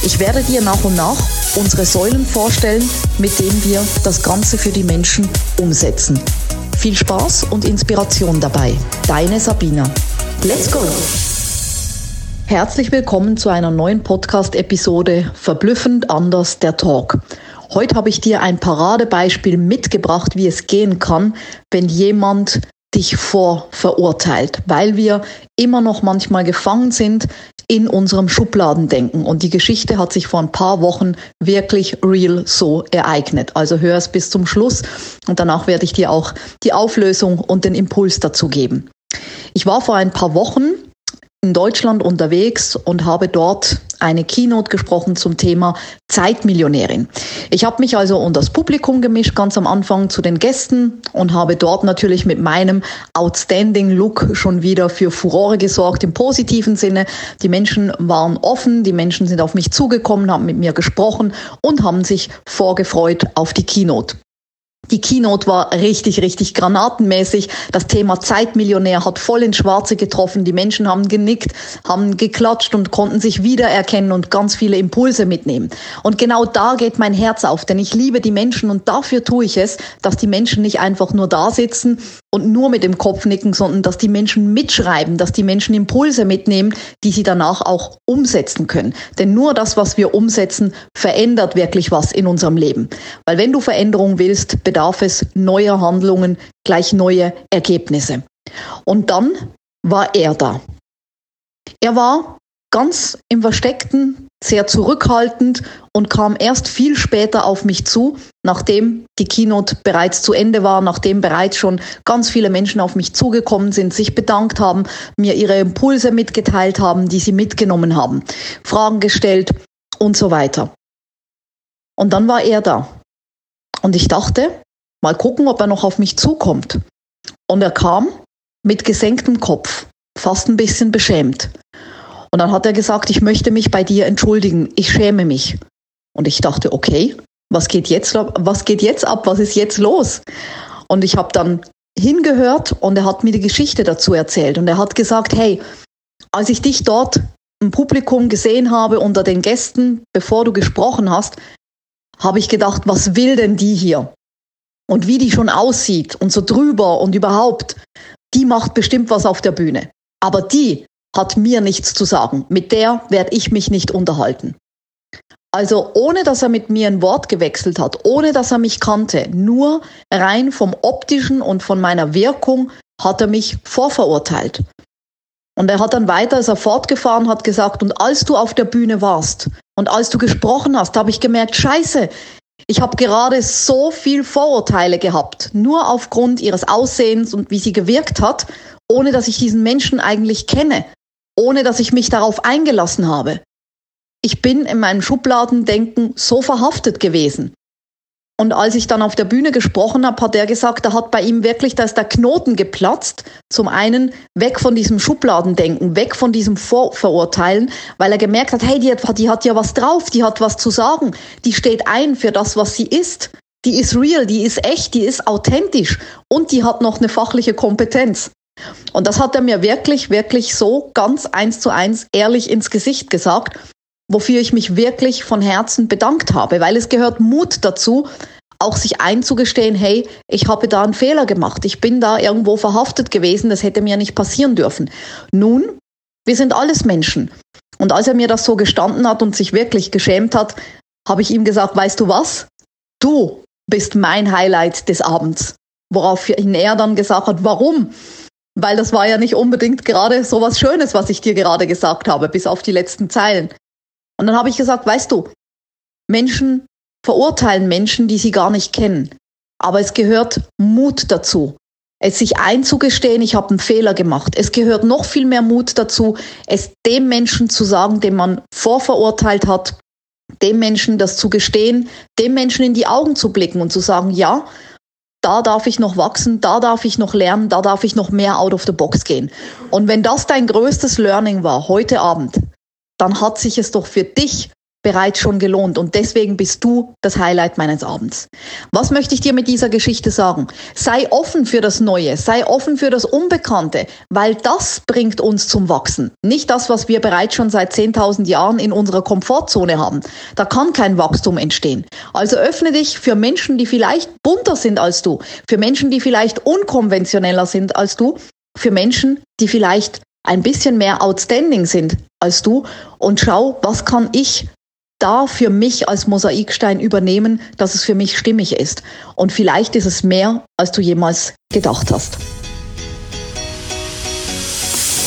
Ich werde dir nach und nach unsere Säulen vorstellen, mit denen wir das Ganze für die Menschen umsetzen. Viel Spaß und Inspiration dabei. Deine Sabina. Let's go! Herzlich willkommen zu einer neuen Podcast-Episode Verblüffend anders der Talk. Heute habe ich dir ein Paradebeispiel mitgebracht, wie es gehen kann, wenn jemand dich vorverurteilt, weil wir immer noch manchmal gefangen sind in unserem Schubladendenken. Und die Geschichte hat sich vor ein paar Wochen wirklich real so ereignet. Also hör es bis zum Schluss und danach werde ich dir auch die Auflösung und den Impuls dazu geben. Ich war vor ein paar Wochen in Deutschland unterwegs und habe dort eine Keynote gesprochen zum Thema Zeitmillionärin. Ich habe mich also unter das Publikum gemischt, ganz am Anfang zu den Gästen und habe dort natürlich mit meinem outstanding Look schon wieder für Furore gesorgt im positiven Sinne. Die Menschen waren offen, die Menschen sind auf mich zugekommen, haben mit mir gesprochen und haben sich vorgefreut auf die Keynote. Die Keynote war richtig, richtig granatenmäßig. Das Thema Zeitmillionär hat voll ins Schwarze getroffen. Die Menschen haben genickt, haben geklatscht und konnten sich wiedererkennen und ganz viele Impulse mitnehmen. Und genau da geht mein Herz auf, denn ich liebe die Menschen und dafür tue ich es, dass die Menschen nicht einfach nur da sitzen und nur mit dem Kopf nicken, sondern dass die Menschen mitschreiben, dass die Menschen Impulse mitnehmen, die sie danach auch umsetzen können. Denn nur das, was wir umsetzen, verändert wirklich was in unserem Leben. Weil wenn du Veränderung willst, es neuer Handlungen, gleich neue Ergebnisse. Und dann war er da. Er war ganz im Versteckten, sehr zurückhaltend und kam erst viel später auf mich zu, nachdem die Keynote bereits zu Ende war, nachdem bereits schon ganz viele Menschen auf mich zugekommen sind, sich bedankt haben, mir ihre Impulse mitgeteilt haben, die sie mitgenommen haben, Fragen gestellt und so weiter. Und dann war er da. Und ich dachte, Mal gucken, ob er noch auf mich zukommt. Und er kam mit gesenktem Kopf, fast ein bisschen beschämt. Und dann hat er gesagt, ich möchte mich bei dir entschuldigen, ich schäme mich. Und ich dachte, okay, was geht jetzt, was geht jetzt ab, was ist jetzt los? Und ich habe dann hingehört und er hat mir die Geschichte dazu erzählt. Und er hat gesagt, hey, als ich dich dort im Publikum gesehen habe unter den Gästen, bevor du gesprochen hast, habe ich gedacht, was will denn die hier? Und wie die schon aussieht und so drüber und überhaupt, die macht bestimmt was auf der Bühne. Aber die hat mir nichts zu sagen. Mit der werde ich mich nicht unterhalten. Also ohne dass er mit mir ein Wort gewechselt hat, ohne dass er mich kannte, nur rein vom optischen und von meiner Wirkung hat er mich vorverurteilt. Und er hat dann weiter, ist er fortgefahren, hat gesagt, und als du auf der Bühne warst und als du gesprochen hast, habe ich gemerkt, scheiße, ich habe gerade so viel Vorurteile gehabt, nur aufgrund ihres Aussehens und wie sie gewirkt hat, ohne dass ich diesen Menschen eigentlich kenne, ohne dass ich mich darauf eingelassen habe. Ich bin in meinem Schubladendenken so verhaftet gewesen. Und als ich dann auf der Bühne gesprochen habe, hat er gesagt, da hat bei ihm wirklich, da ist der Knoten geplatzt. Zum einen weg von diesem Schubladendenken, weg von diesem Vorverurteilen, weil er gemerkt hat, hey, die hat, die hat ja was drauf, die hat was zu sagen, die steht ein für das, was sie ist. Die ist real, die ist echt, die ist authentisch und die hat noch eine fachliche Kompetenz. Und das hat er mir wirklich, wirklich so ganz eins zu eins ehrlich ins Gesicht gesagt wofür ich mich wirklich von Herzen bedankt habe, weil es gehört Mut dazu, auch sich einzugestehen, hey, ich habe da einen Fehler gemacht, ich bin da irgendwo verhaftet gewesen, das hätte mir nicht passieren dürfen. Nun, wir sind alles Menschen. Und als er mir das so gestanden hat und sich wirklich geschämt hat, habe ich ihm gesagt, weißt du was? Du bist mein Highlight des Abends. Woraufhin er dann gesagt hat, warum? Weil das war ja nicht unbedingt gerade so was Schönes, was ich dir gerade gesagt habe, bis auf die letzten Zeilen. Und dann habe ich gesagt, weißt du, Menschen verurteilen Menschen, die sie gar nicht kennen. Aber es gehört Mut dazu. Es sich einzugestehen, ich habe einen Fehler gemacht. Es gehört noch viel mehr Mut dazu, es dem Menschen zu sagen, den man vorverurteilt hat, dem Menschen das zu gestehen, dem Menschen in die Augen zu blicken und zu sagen, ja, da darf ich noch wachsen, da darf ich noch lernen, da darf ich noch mehr out of the box gehen. Und wenn das dein größtes Learning war heute Abend, dann hat sich es doch für dich bereits schon gelohnt und deswegen bist du das Highlight meines Abends. Was möchte ich dir mit dieser Geschichte sagen? Sei offen für das Neue, sei offen für das Unbekannte, weil das bringt uns zum Wachsen. Nicht das, was wir bereits schon seit 10.000 Jahren in unserer Komfortzone haben. Da kann kein Wachstum entstehen. Also öffne dich für Menschen, die vielleicht bunter sind als du, für Menschen, die vielleicht unkonventioneller sind als du, für Menschen, die vielleicht ein bisschen mehr outstanding sind als du und schau, was kann ich da für mich als Mosaikstein übernehmen, dass es für mich stimmig ist. Und vielleicht ist es mehr, als du jemals gedacht hast.